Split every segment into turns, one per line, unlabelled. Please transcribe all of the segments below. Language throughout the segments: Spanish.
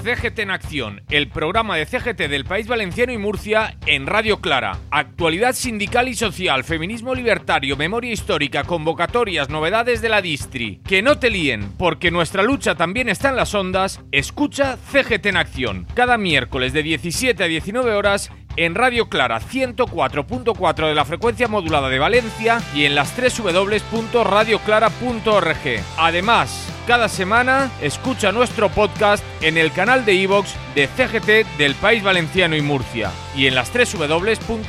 CGT en Acción, el programa de CGT del País Valenciano y Murcia en Radio Clara. Actualidad sindical y social, feminismo libertario, memoria histórica, convocatorias, novedades de la distri. Que no te líen, porque nuestra lucha también está en las ondas. Escucha CGT en Acción, cada miércoles de 17 a 19 horas en Radio Clara 104.4 de la frecuencia modulada de Valencia y en las 3 www.radioclara.org. Además, cada semana escucha nuestro podcast en el canal de iVox de CGT del País Valenciano y Murcia y en las 3 www.cgtpv.org.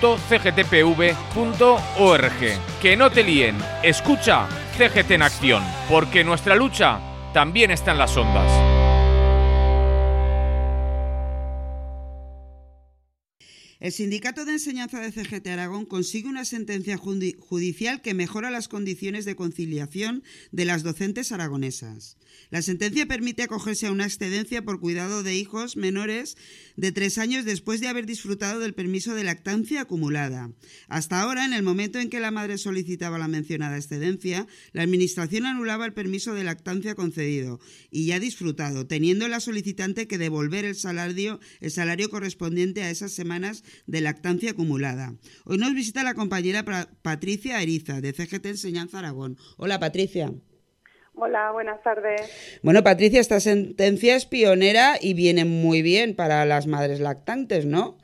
Que no te líen, escucha CGT en acción, porque nuestra lucha también está en las ondas.
El Sindicato de Enseñanza de CGT Aragón consigue una sentencia judicial que mejora las condiciones de conciliación de las docentes aragonesas. La sentencia permite acogerse a una excedencia por cuidado de hijos menores de tres años después de haber disfrutado del permiso de lactancia acumulada. Hasta ahora, en el momento en que la madre solicitaba la mencionada excedencia, la Administración anulaba el permiso de lactancia concedido y ya disfrutado, teniendo la solicitante que devolver el salario, el salario correspondiente a esas semanas de lactancia acumulada. Hoy nos visita la compañera Patricia Eriza, de CGT Enseñanza Aragón. Hola, Patricia.
Hola, buenas tardes.
Bueno, Patricia, esta sentencia es pionera y viene muy bien para las madres lactantes, ¿no?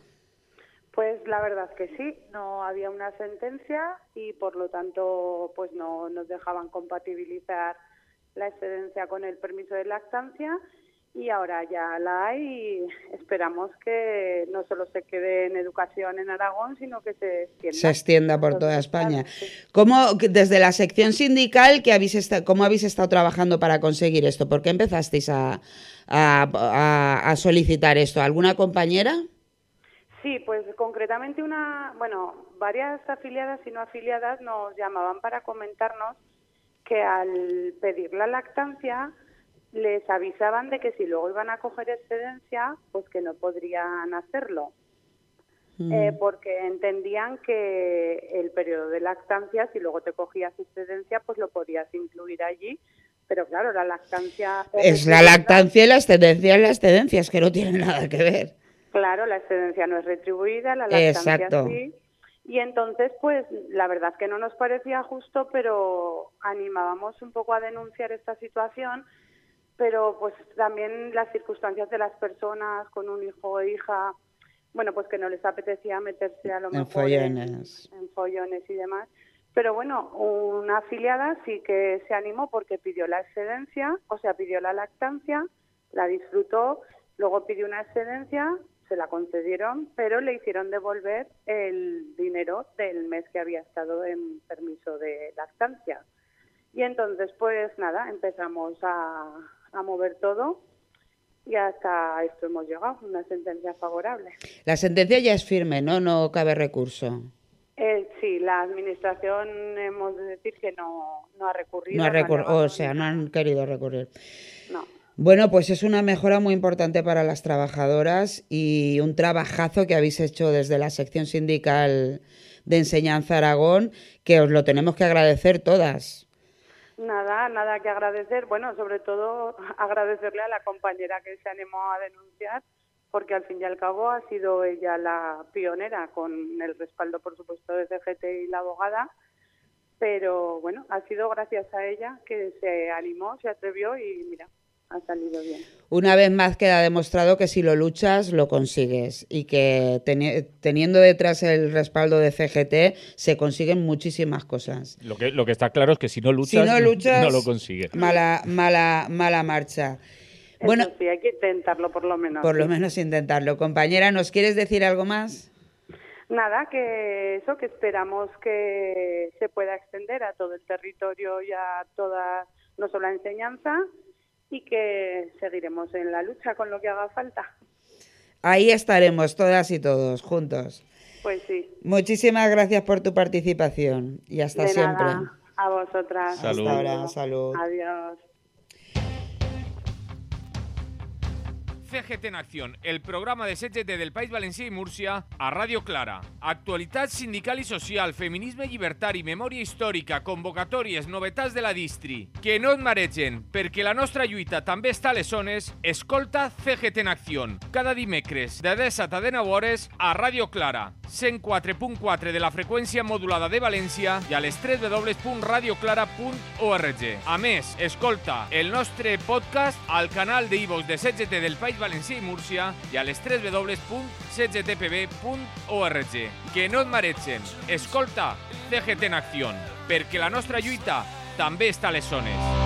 Pues la verdad que sí, no había una sentencia y por lo tanto pues no nos dejaban compatibilizar la excedencia con el permiso de lactancia y ahora ya la hay y esperamos que no solo se quede en educación en Aragón, sino que se extienda.
Se extienda por toda España. ¿Cómo, desde la sección sindical, que habéis ¿cómo habéis estado trabajando para conseguir esto? ¿Por qué empezasteis a, a, solicitar esto? ¿Alguna compañera?
Sí, pues concretamente una, bueno, varias afiliadas y no afiliadas nos llamaban para comentarnos que al pedir la lactancia les avisaban de que si luego iban a coger excedencia, pues que no podrían hacerlo. Mm. Eh, porque entendían que el periodo de lactancia, si luego te cogías excedencia, pues lo podías incluir allí. Pero claro, la lactancia...
Es la lactancia y la excedencia y la excedencia, es que no tienen nada que ver.
Claro, la excedencia no es retribuida, la lactancia
Exacto.
sí. Y entonces, pues la verdad es que no nos parecía justo, pero animábamos un poco a denunciar esta situación pero pues también las circunstancias de las personas con un hijo o hija, bueno, pues que no les apetecía meterse a lo mejor
follones.
En, follones y demás. Pero bueno, una afiliada sí que se animó porque pidió la excedencia, o sea, pidió la lactancia, la disfrutó, luego pidió una excedencia, se la concedieron, pero le hicieron devolver el dinero del mes que había estado en permiso de lactancia. Y entonces, pues nada, empezamos a, a mover todo y hasta esto hemos llegado, una sentencia favorable.
La sentencia ya es firme, ¿no? No cabe recurso.
Eh, sí, la administración hemos de decir que no, no ha recurrido.
No ha recurrido, o sea, no han querido recurrir.
No.
Bueno, pues es una mejora muy importante para las trabajadoras y un trabajazo que habéis hecho desde la sección sindical de Enseñanza Aragón, que os lo tenemos que agradecer todas.
Nada, nada que agradecer. Bueno, sobre todo agradecerle a la compañera que se animó a denunciar, porque al fin y al cabo ha sido ella la pionera, con el respaldo, por supuesto, de CGT y la abogada. Pero bueno, ha sido gracias a ella que se animó, se atrevió y mira, salido bien.
Una vez más queda demostrado que si lo luchas, lo consigues y que teniendo detrás el respaldo de CGT se consiguen muchísimas cosas.
Lo que, lo que está claro es que si no luchas, no, lo consigues.
Mala, mala, mala marcha.
bueno, sí, hay que intentarlo por lo menos.
Por lo menos intentarlo. Compañera, ¿nos quieres decir algo más?
Nada, que eso, que esperamos que se pueda extender a todo el territorio y a toda, no solo la enseñanza, y que seguiremos en la lucha con lo que haga falta.
Ahí estaremos todas y todos juntos.
Pues sí.
Muchísimas gracias por tu participación y hasta siempre.
A vosotras.
Hasta ahora, salud.
Adiós.
CGT en Acción, el programa de CGT del País Valencià i Múrcia, a Ràdio Clara. Actualitat sindical i social, feminisme llibertari, memòria històrica, convocatòries, novetats de la distri. Que no et maregen, perquè la nostra lluita també està a les zones. Escolta CGT en Acció, cada dimecres de 17 a 19 hores a Ràdio Clara, 104.4 de la freqüència modulada de València i a les 3 www.radioclara.org. A més, escolta el nostre podcast al canal de iVox de CGT del País Valencià i Múrcia i a les 3 www.cgtpb.org. Que no et maregen. Escolta CGT en acció, perquè la nostra lluita també està a les zones.